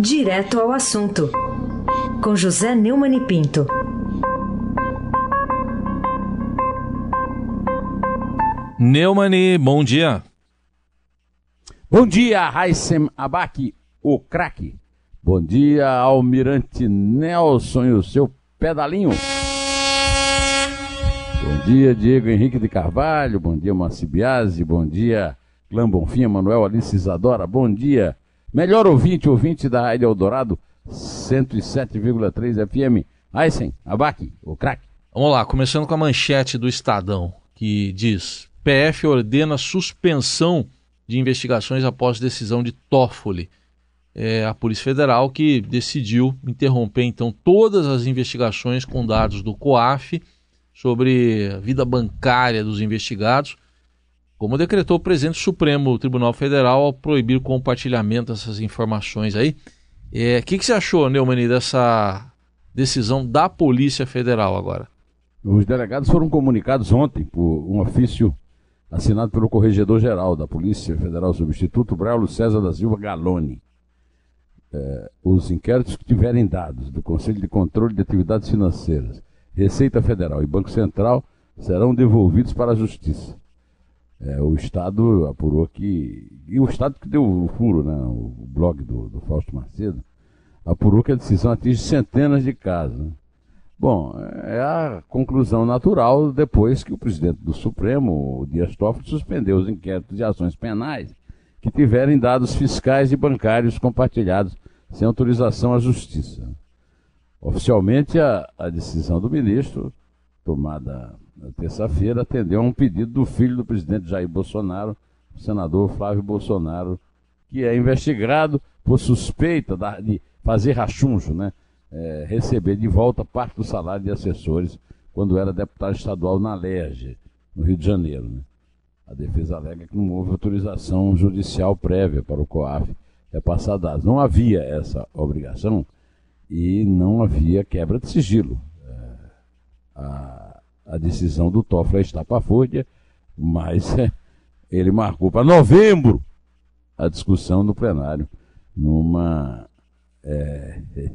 Direto ao assunto, com José Neumann e Pinto. Neumani, bom dia. Bom dia, Raissem Abac, o craque. Bom dia, Almirante Nelson e o seu pedalinho. Bom dia, Diego Henrique de Carvalho. Bom dia, Macibiase. Bom dia, Clã Bonfim, Manuel Alice Isadora. Bom dia, melhor ouvinte, ouvinte da Rádio Eldorado, 107,3 FM. Aysen, Abac, o craque. Vamos lá, começando com a manchete do Estadão, que diz: PF ordena suspensão de investigações após decisão de Toffoli. É a Polícia Federal que decidiu interromper então todas as investigações com dados do COAF sobre a vida bancária dos investigados, como decretou o presidente Supremo Tribunal Federal ao proibir o compartilhamento dessas informações aí. O é, que, que você achou, Neumani, dessa decisão da Polícia Federal agora? Os delegados foram comunicados ontem por um ofício assinado pelo Corregedor-Geral da Polícia Federal, substituto Braulio César da Silva Galoni. É, os inquéritos que tiverem dados do Conselho de Controle de Atividades Financeiras, Receita Federal e Banco Central serão devolvidos para a Justiça. É, o Estado apurou que. E o Estado que deu o furo, né, o blog do, do Fausto Macedo, apurou que a decisão atinge centenas de casos. Né? Bom, é a conclusão natural depois que o presidente do Supremo, o Dias Toffoli, suspendeu os inquéritos de ações penais que tiverem dados fiscais e bancários compartilhados sem autorização à Justiça. Oficialmente, a, a decisão do ministro, tomada na terça-feira, atendeu a um pedido do filho do presidente Jair Bolsonaro, o senador Flávio Bolsonaro, que é investigado por suspeita de fazer rachunjo, né? É, receber de volta parte do salário de assessores quando era deputado estadual na LERJ, no Rio de Janeiro. Né? A defesa alega que não houve autorização judicial prévia para o COAF repassar dados. Não havia essa obrigação e não havia quebra de sigilo. A, a decisão do Toffoli é estapafúrdia, mas é, ele marcou para novembro a discussão no plenário, numa é,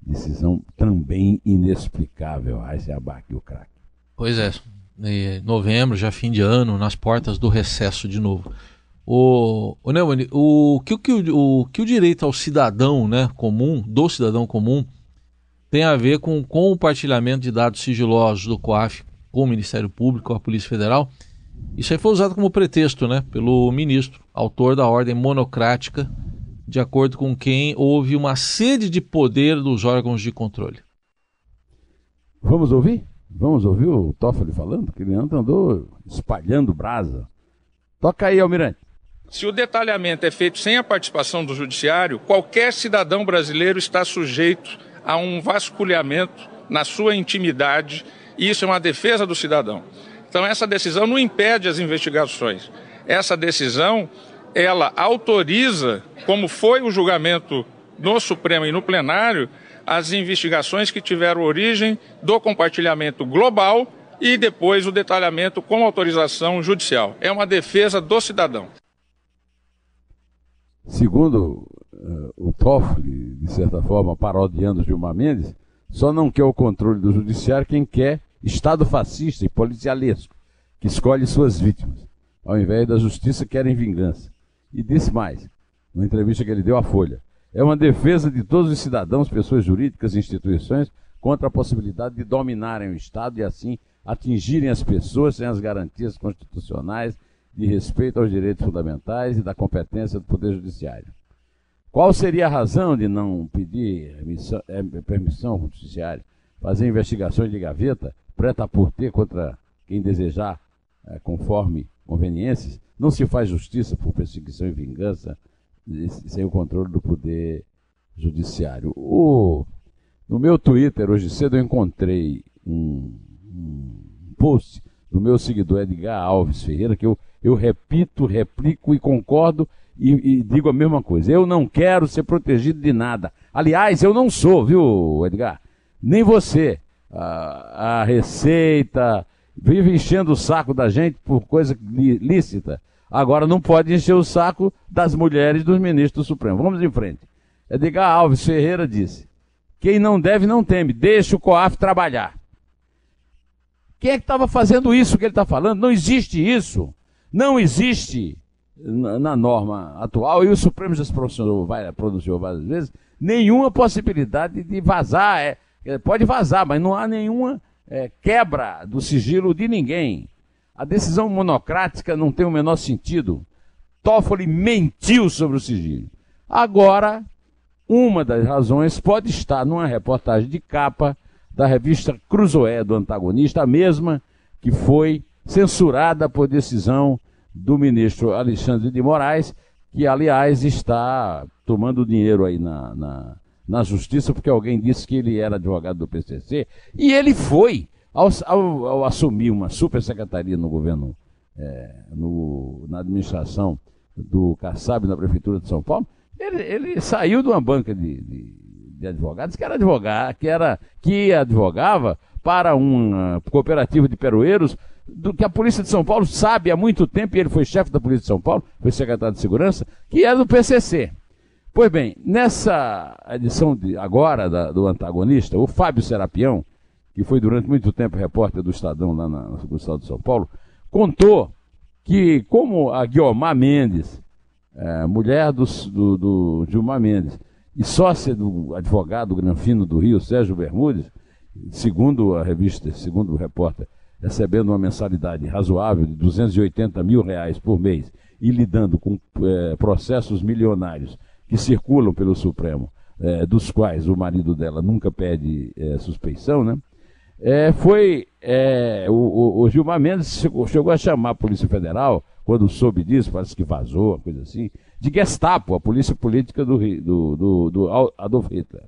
decisão também inexplicável. Aí se abaque o craque. Pois é, novembro, já fim de ano, nas portas do recesso de novo. O, o, Neumann, o, que, o, o que o direito ao cidadão né, comum, do cidadão comum, tem a ver com, o compartilhamento de dados sigilosos do COAF com o Ministério Público, com a Polícia Federal. Isso aí foi usado como pretexto né, pelo ministro, autor da ordem monocrática, de acordo com quem houve uma sede de poder dos órgãos de controle. Vamos ouvir? Vamos ouvir o Toffoli falando? Que ele andou espalhando brasa. Toca aí, Almirante. Se o detalhamento é feito sem a participação do judiciário, qualquer cidadão brasileiro está sujeito a um vasculhamento na sua intimidade, e isso é uma defesa do cidadão. Então essa decisão não impede as investigações. Essa decisão, ela autoriza, como foi o julgamento no Supremo e no plenário, as investigações que tiveram origem do compartilhamento global e depois o detalhamento com autorização judicial. É uma defesa do cidadão. Segundo uh, o Toffoli, de certa forma, parodiando Gilmar Mendes, só não quer o controle do judiciário quem quer Estado fascista e policialesco, que escolhe suas vítimas. Ao invés da justiça, querem vingança. E disse mais, numa entrevista que ele deu à Folha, é uma defesa de todos os cidadãos, pessoas jurídicas e instituições contra a possibilidade de dominarem o Estado e assim atingirem as pessoas sem as garantias constitucionais de respeito aos direitos fundamentais e da competência do Poder Judiciário. Qual seria a razão de não pedir permissão, é, permissão ao Judiciário, fazer investigações de gaveta, preta por ter contra quem desejar, é, conforme conveniências? Não se faz justiça por perseguição e vingança sem o controle do Poder Judiciário. O, no meu Twitter, hoje cedo, eu encontrei um, um post do meu seguidor Edgar Alves Ferreira, que eu eu repito, replico e concordo e, e, digo a mesma coisa. Eu não quero ser protegido de nada. Aliás, eu não sou, viu, Edgar? Nem você. A, a Receita vive enchendo o saco da gente por coisa lícita. Agora não pode encher o saco das mulheres dos ministros do Supremo. Vamos em frente. Edgar Alves Ferreira disse: quem não deve não teme, deixa o COAF trabalhar. Quem é que estava fazendo isso que ele está falando? Não existe isso. Não existe na, norma atual, e o Supremo já se pronunciou, várias vezes, nenhuma possibilidade de vazar. É, pode vazar, mas não há nenhuma é, quebra do sigilo de ninguém. A decisão monocrática não tem o menor sentido. Toffoli mentiu sobre o sigilo. Agora, uma das razões pode estar numa reportagem de capa da revista Cruzoé do antagonista, a mesma que foi censurada por decisão do ministro Alexandre de Moraes, que aliás está tomando dinheiro aí na, na, na justiça, porque alguém disse que ele era advogado do PCC, e ele foi, ao, ao, ao assumir uma supersecretaria no governo, é, no, na administração do Kassab na Prefeitura de São Paulo, ele, ele saiu de uma banca de, de, de advogados que era advogado, que era que advogava para uma cooperativa de peroeiros do que a Polícia de São Paulo sabe há muito tempo, e ele foi chefe da Polícia de São Paulo, foi secretário de Segurança, que é do PCC. Pois bem, nessa edição de agora da, do antagonista, o Fábio Serapião, que foi durante muito tempo repórter do Estadão lá na, no Estado de São Paulo, contou que como a Guiomar Mendes, é, mulher do, do, do Gilmar Mendes, e sócia do advogado Granfino do Rio, Sérgio Bermudes, segundo a revista, segundo o repórter, recebendo uma mensalidade razoável de 280 mil reais por mês e lidando com é, processos milionários que circulam pelo Supremo, é, dos quais o marido dela nunca pede é, suspeição, né? É, foi é, o, o, Gilmar Mendes chegou, chegou, a chamar a Polícia Federal quando soube disso, parece que vazou, uma coisa assim, de Gestapo, a polícia política do, do, do, do Adolf Hitler.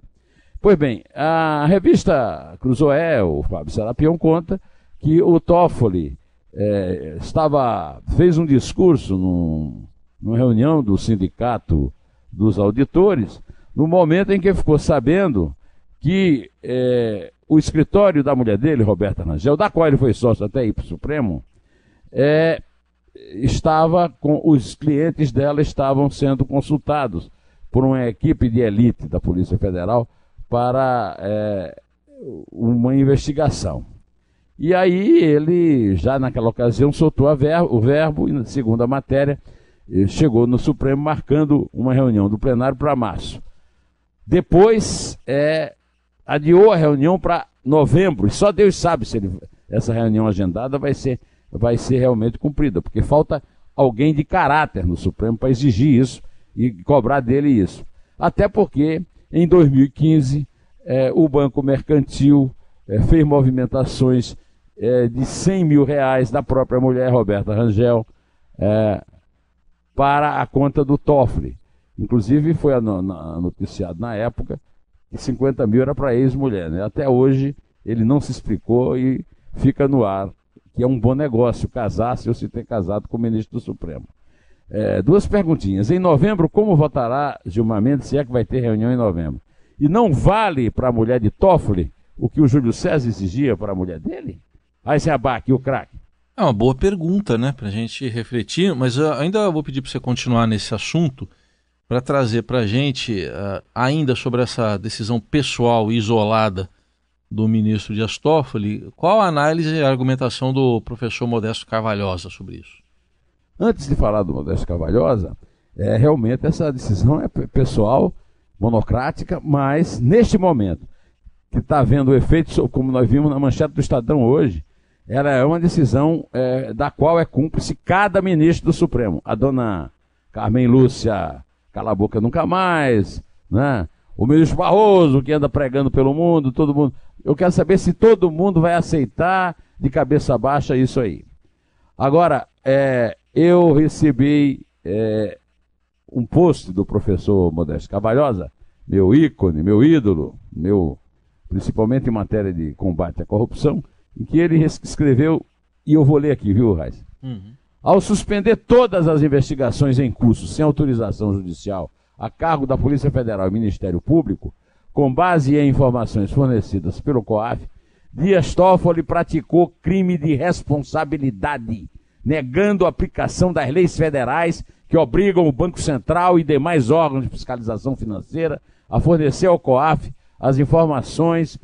Pois bem, a revista Cruzoé, o Fábio Serapião conta que o Toffoli é, estava, fez um discurso num, numa reunião do sindicato dos auditores, no momento em que ficou sabendo que é, o escritório da mulher dele, Roberta Rangel, da qual ele foi sócio até ir para o Supremo, é, estava com os clientes dela estavam sendo consultados por uma equipe de elite da Polícia Federal para é, uma investigação. E aí ele, já naquela ocasião, soltou o verbo e, segundo a matéria, chegou no Supremo marcando uma reunião do plenário para março. Depois é, adiou a reunião para novembro, e só Deus sabe se ele, essa reunião agendada vai ser, vai ser realmente cumprida, porque falta alguém de caráter no Supremo para exigir isso e cobrar dele isso. Até porque, em 2015, é, o Banco Mercantil é, fez movimentações é, de 100 mil reais da própria mulher, Roberta Rangel, é, para a conta do Toffoli. Inclusive foi noticiado na época que 50 mil era para ex-mulher. Né? Até hoje ele não se explicou e fica no ar que é um bom negócio casar-se ou se ter casado com o ministro do Supremo. É, duas perguntinhas. Em novembro, como votará Gilmar Mendes, se é que vai ter reunião em novembro? E não vale para a mulher de Toffoli o que o Júlio César exigia para a mulher dele? Aí se abaque o craque. É uma boa pergunta, né, para a gente refletir, mas eu ainda vou pedir para você continuar nesse assunto para trazer para a gente uh, ainda sobre essa decisão pessoal e isolada do ministro Dias Toffoli, qual a análise e a argumentação do professor Modesto Carvalhosa sobre isso? Antes de falar do Modesto Carvalhosa, é, realmente essa decisão é pessoal, monocrática, mas neste momento que está havendo o efeito, como nós vimos na manchete do Estadão hoje, ela é uma decisão é, da qual é cúmplice cada ministro do Supremo. A dona Carmen Lúcia Cala a Boca Nunca Mais, né? o ministro Barroso, que anda pregando pelo mundo, todo mundo. Eu quero saber se todo mundo vai aceitar de cabeça baixa isso aí. Agora, é, eu recebi é, um post do professor Modesto Cavalhosa, meu ícone, meu ídolo, meu, principalmente em matéria de combate à corrupção, em que ele escreveu, e eu vou ler aqui, viu, Raiz? Uhum. Ao suspender todas as investigações em curso sem autorização judicial a cargo da Polícia Federal e Ministério Público, com base em informações fornecidas pelo COAF, Dias Toffoli praticou crime de responsabilidade, negando a aplicação das leis federais que obrigam o Banco Central e demais órgãos de fiscalização financeira a fornecer ao COAF as informações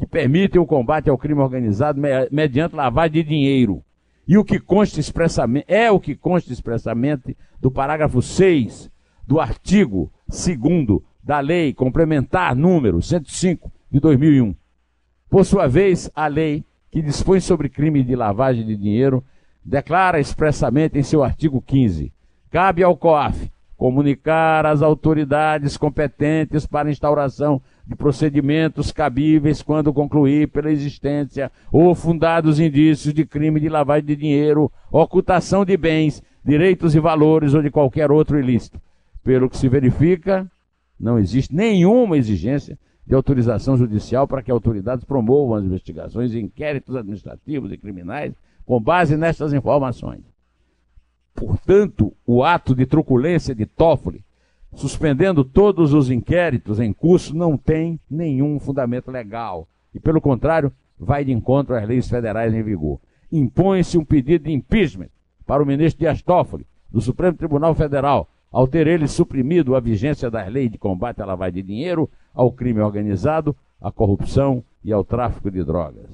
que permitem o combate ao crime organizado mediante lavagem de dinheiro. E o que consta expressamente, é o que consta expressamente do parágrafo 6 do artigo 2 da Lei Complementar número 105 de 2001. Por sua vez, a lei que dispõe sobre crime de lavagem de dinheiro declara expressamente em seu artigo 15: cabe ao COAF comunicar às autoridades competentes para instauração de procedimentos cabíveis quando concluir pela existência ou fundados indícios de crime de lavagem de dinheiro, ocultação de bens, direitos e valores ou de qualquer outro ilícito. Pelo que se verifica, não existe nenhuma exigência de autorização judicial para que autoridades promovam as investigações e inquéritos administrativos e criminais com base nestas informações. Portanto, o ato de truculência de Toffoli, suspendendo todos os inquéritos em curso, não tem nenhum fundamento legal e, pelo contrário, vai de encontro às leis federais em vigor. Impõe-se um pedido de impeachment para o ministro Dias Toffoli, do Supremo Tribunal Federal, ao ter ele suprimido a vigência das leis de combate à lavagem de dinheiro, ao crime organizado, à corrupção e ao tráfico de drogas.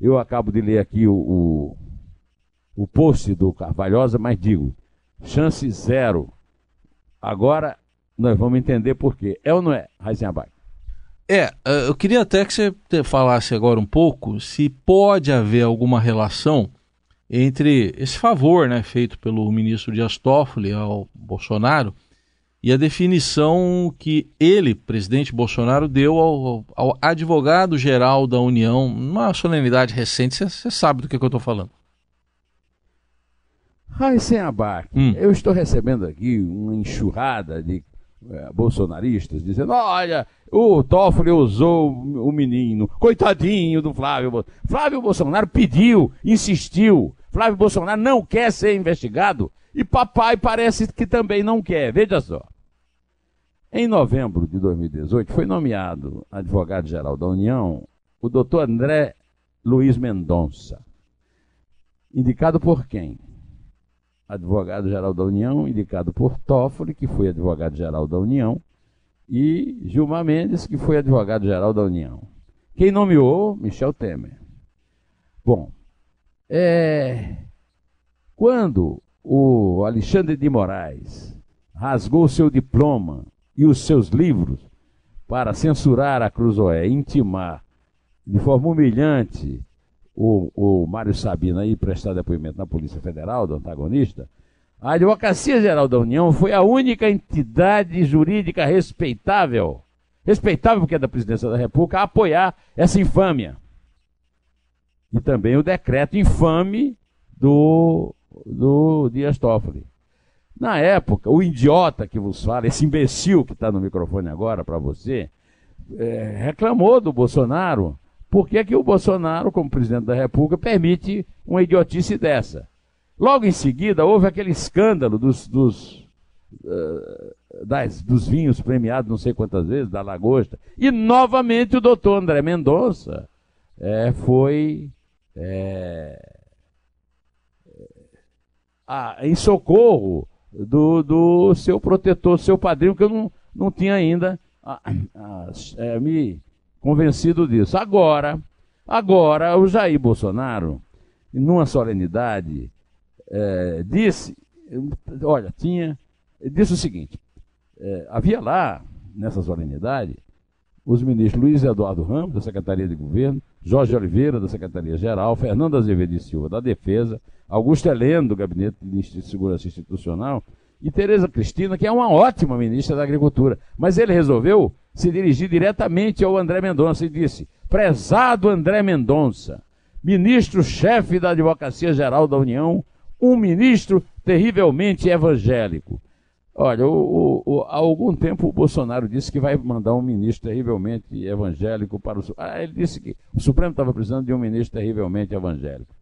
Eu acabo de ler aqui o, o o post do Carvalhosa, mas digo, chance zero. Agora nós vamos entender por quê. É ou não é, Heisenberg? É, eh, eu queria até que você falasse agora um pouco se pode haver alguma relação entre esse favor né, feito pelo ministro Dias Toffoli ao Bolsonaro e a definição que ele, presidente Bolsonaro, deu ao, ao advogado-geral da União numa solenidade recente. Você sabe do que, que eu estou falando. Raíssen Abac, hum. eu estou recebendo aqui uma enxurrada de é, bolsonaristas dizendo: olha, o Toffoli usou o menino, coitadinho do Flávio. Flávio Bolsonaro pediu, insistiu. Flávio Bolsonaro não quer ser investigado e papai parece que também não quer. Veja só. Em novembro de 2018 foi nomeado advogado-geral da União o doutor André Luiz Mendonça. Indicado por quem? Advogado-geral da União, indicado por Toffoli, que foi advogado-geral da União, e Gilmar Mendes, que foi advogado-geral da União. Quem nomeou? Michel Temer. Bom, é, quando o Alexandre de Moraes rasgou seu diploma e os seus livros para censurar a Cruzoé, intimar de forma humilhante o, o Mário Sabina ir prestar depoimento na Polícia Federal, do antagonista, a Advocacia Geral da União foi a única entidade jurídica respeitável, respeitável porque é da Presidência da República, a apoiar essa infâmia. E também o decreto infame do, do Dias Toffoli. Na época, o idiota que vos fala, esse imbecil que está no microfone agora para você, é, reclamou do Bolsonaro por que, que o Bolsonaro, como presidente da República, permite uma idiotice dessa? Logo em seguida, houve aquele escândalo dos, dos, uh, das, dos vinhos premiados não sei quantas vezes, da Lagosta. E novamente o doutor André Mendonça é, foi é, em socorro do, do seu protetor, seu padrinho, que eu não, não tinha ainda é, me convencido disso. Agora, agora o Jair Bolsonaro, numa solenidade, é, disse, olha, tinha, disse o seguinte, é, havia lá, nessa solenidade, os ministros Luiz Eduardo Ramos, da Secretaria de Governo, Jorge Oliveira, da Secretaria-Geral, Fernando Azevedo e Silva, da Defesa, Augusto Heleno, do Gabinete de Segurança Institucional, e Tereza Cristina, que é uma ótima ministra da Agricultura. Mas ele resolveu se dirigir diretamente ao André Mendonça e disse: Prezado André Mendonça, ministro-chefe da Advocacia Geral da União, um ministro terrivelmente evangélico. Olha, o, o, há algum tempo o Bolsonaro disse que vai mandar um ministro terrivelmente evangélico para o. Ah, ele disse que o Supremo estava precisando de um ministro terrivelmente evangélico.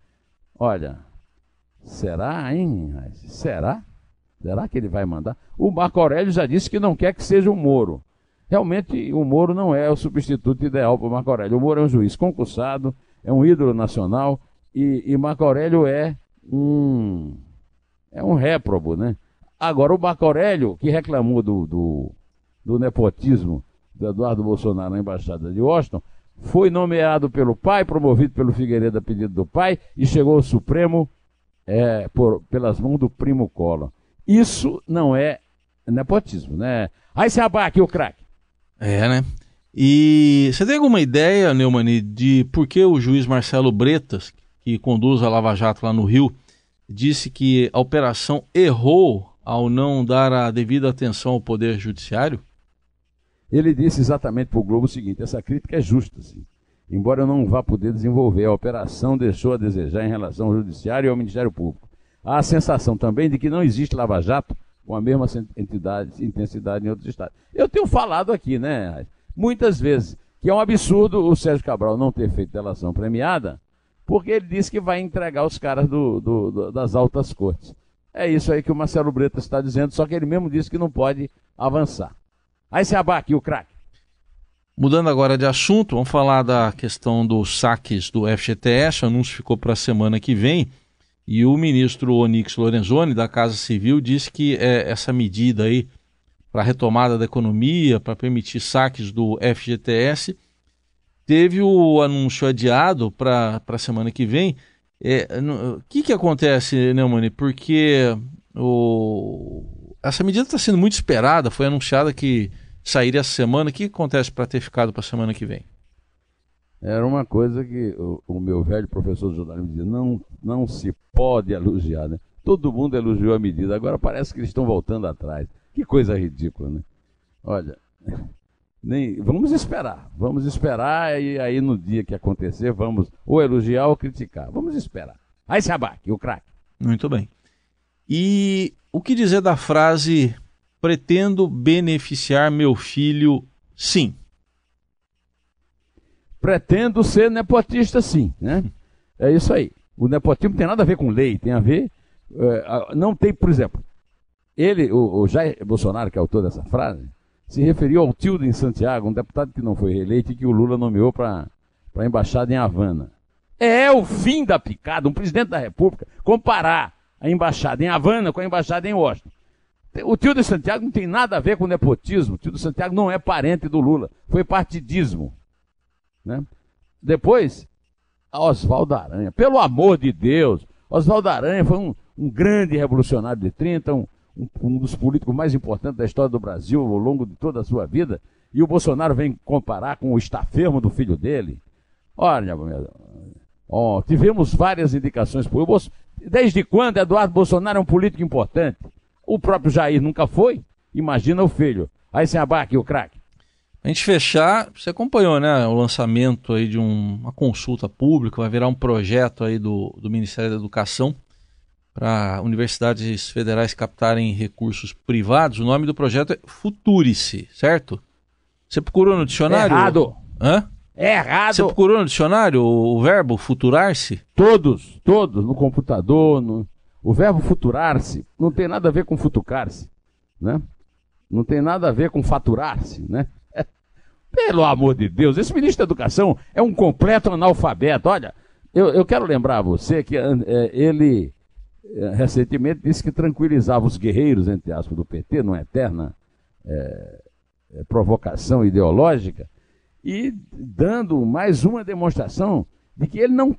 Olha, será, hein? Será? Será que ele vai mandar? O Marco Aurélio já disse que não quer que seja o Moro. Realmente, o Moro não é o substituto ideal para Marco Aurélio. O Moro é um juiz concursado, é um ídolo nacional e, e Marco Aurélio é um, é um réprobo, né? Agora, o Marco Aurélio, que reclamou do, do, do nepotismo do Eduardo Bolsonaro na embaixada de Washington, foi nomeado pelo pai, promovido pelo Figueiredo a pedido do pai e chegou ao Supremo é, por, pelas mãos do primo Collor. Isso não é nepotismo, né? Aí se abaque o craque. É, né? E você tem alguma ideia, Neumani, de por que o juiz Marcelo Bretas, que conduz a Lava Jato lá no Rio, disse que a operação errou ao não dar a devida atenção ao Poder Judiciário? Ele disse exatamente para o Globo o seguinte: essa crítica é justa, sim. Embora eu não vá poder desenvolver, a operação deixou a desejar em relação ao Judiciário e ao Ministério Público. Há a sensação também de que não existe Lava Jato com a mesma entidade, intensidade em outros estados. Eu tenho falado aqui, né, muitas vezes, que é um absurdo o Sérgio Cabral não ter feito delação premiada, porque ele disse que vai entregar os caras do, do, do, das altas cortes. É isso aí que o Marcelo Bretas está dizendo, só que ele mesmo disse que não pode avançar. Aí se abaque o craque. Mudando agora de assunto, vamos falar da questão dos saques do FGTS. O anúncio ficou para a semana que vem. E o ministro Onix Lorenzoni, da Casa Civil, disse que é, essa medida aí para retomada da economia, para permitir saques do FGTS, teve o anúncio adiado para a semana que vem. É, o que, que acontece, Neumani? Porque o, essa medida está sendo muito esperada, foi anunciada que sairia essa semana. O que acontece para ter ficado para a semana que vem? Era uma coisa que o, o meu velho professor de jornalismo dizia: não, não se pode elogiar, né? Todo mundo elogiou a medida, agora parece que eles estão voltando atrás. Que coisa ridícula, né? Olha, nem, vamos esperar, vamos esperar e aí no dia que acontecer vamos ou elogiar ou criticar. Vamos esperar. Aí se abaque, o craque. Muito bem. E o que dizer da frase pretendo beneficiar meu filho sim? Pretendo ser nepotista sim, né? É isso aí. O nepotismo tem nada a ver com lei, tem a ver. É, não tem, por exemplo, ele, o, o Jair Bolsonaro, que é autor dessa frase, se referiu ao tio em Santiago, um deputado que não foi reeleito e que o Lula nomeou para a embaixada em Havana. É o fim da picada, um presidente da República, comparar a embaixada em Havana com a embaixada em Washington. O tio de Santiago não tem nada a ver com nepotismo. O tio de Santiago não é parente do Lula. Foi partidismo. Né? Depois, Oswaldo Aranha. Pelo amor de Deus, Oswaldo Aranha foi um, um, grande revolucionário de 30, um, um, um, dos políticos mais importantes da história do Brasil ao longo de toda a sua vida. E o Bolsonaro vem comparar com o estafermo do filho dele. Olha, tivemos várias indicações por Bolso... Desde quando Eduardo Bolsonaro é um político importante? O próprio Jair nunca foi. Imagina o filho. Aí sem abaque o craque. A gente fechar, você acompanhou, né, o lançamento aí de um, uma consulta pública, vai virar um projeto aí do, do Ministério da Educação para universidades federais captarem recursos privados. O nome do projeto é Futurice, certo? Você procurou no dicionário? Errado. Hã? É errado. Você procurou no dicionário o, o verbo futurar-se? Todos, todos, no computador, no... o verbo futurar-se não tem nada a ver com futucar-se, né? Não tem nada a ver com faturar-se, né? Pelo amor de Deus, esse ministro da Educação é um completo analfabeto. Olha, eu, eu quero lembrar a você que é, ele é, recentemente disse que tranquilizava os guerreiros, entre aspas, do PT, numa eterna é, provocação ideológica, e dando mais uma demonstração de que ele não.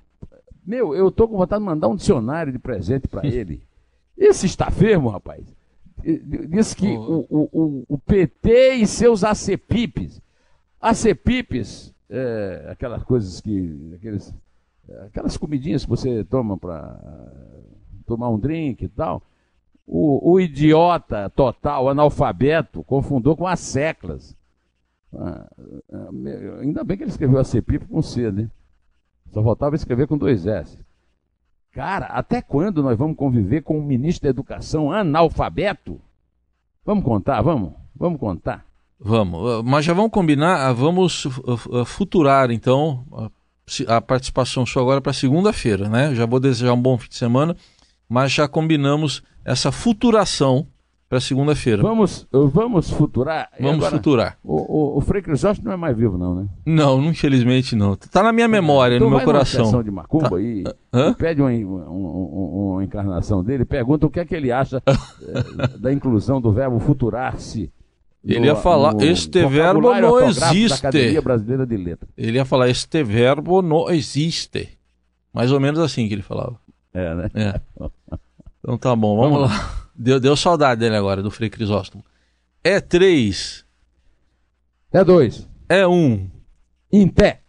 Meu, eu estou com vontade de mandar um dicionário de presente para ele. Esse está fermo, rapaz. Diz que o, o, o, o PT e seus acepipes a Cepipes, é, aquelas coisas que. Aqueles, aquelas comidinhas que você toma para tomar um drink e tal. O, o, idiota total, analfabeto, confundou com as seclas. Ah, ah ainda bem que ele escreveu a Cepip com C, né? Só faltava escrever com dois S. Cara, até quando nós vamos conviver com um ministro da Educação analfabeto? Vamos contar, vamos? Vamos contar. Vamos, ah, mas já vamos combinar, ah, vamos ah, futurar então a participação sua agora para segunda-feira, né? Já vou desejar um bom fim de semana, mas já combinamos essa futuração para segunda-feira. Vamos, vamos futurar. Vamos agora, futurar. O, o, o Frei Crisóstomo não é mais vivo, não, né? Não, infelizmente não. Está na minha memória, então no meu coração. Uma de macumba tá. e, e pede uma, uma, uma, encarnação dele, pergunta o que é que ele acha é, da inclusão do verbo futurar-se Ele ia falar, no este verbo não existe. Brasileira de Letras. Ele ia falar, este verbo não existe. Mais ou menos assim que ele falava. É, né? É. Então tá bom, vamos lá. Deu, deu saudade dele agora, do Frei Crisóstomo. É três, É dois. é um. Em pé.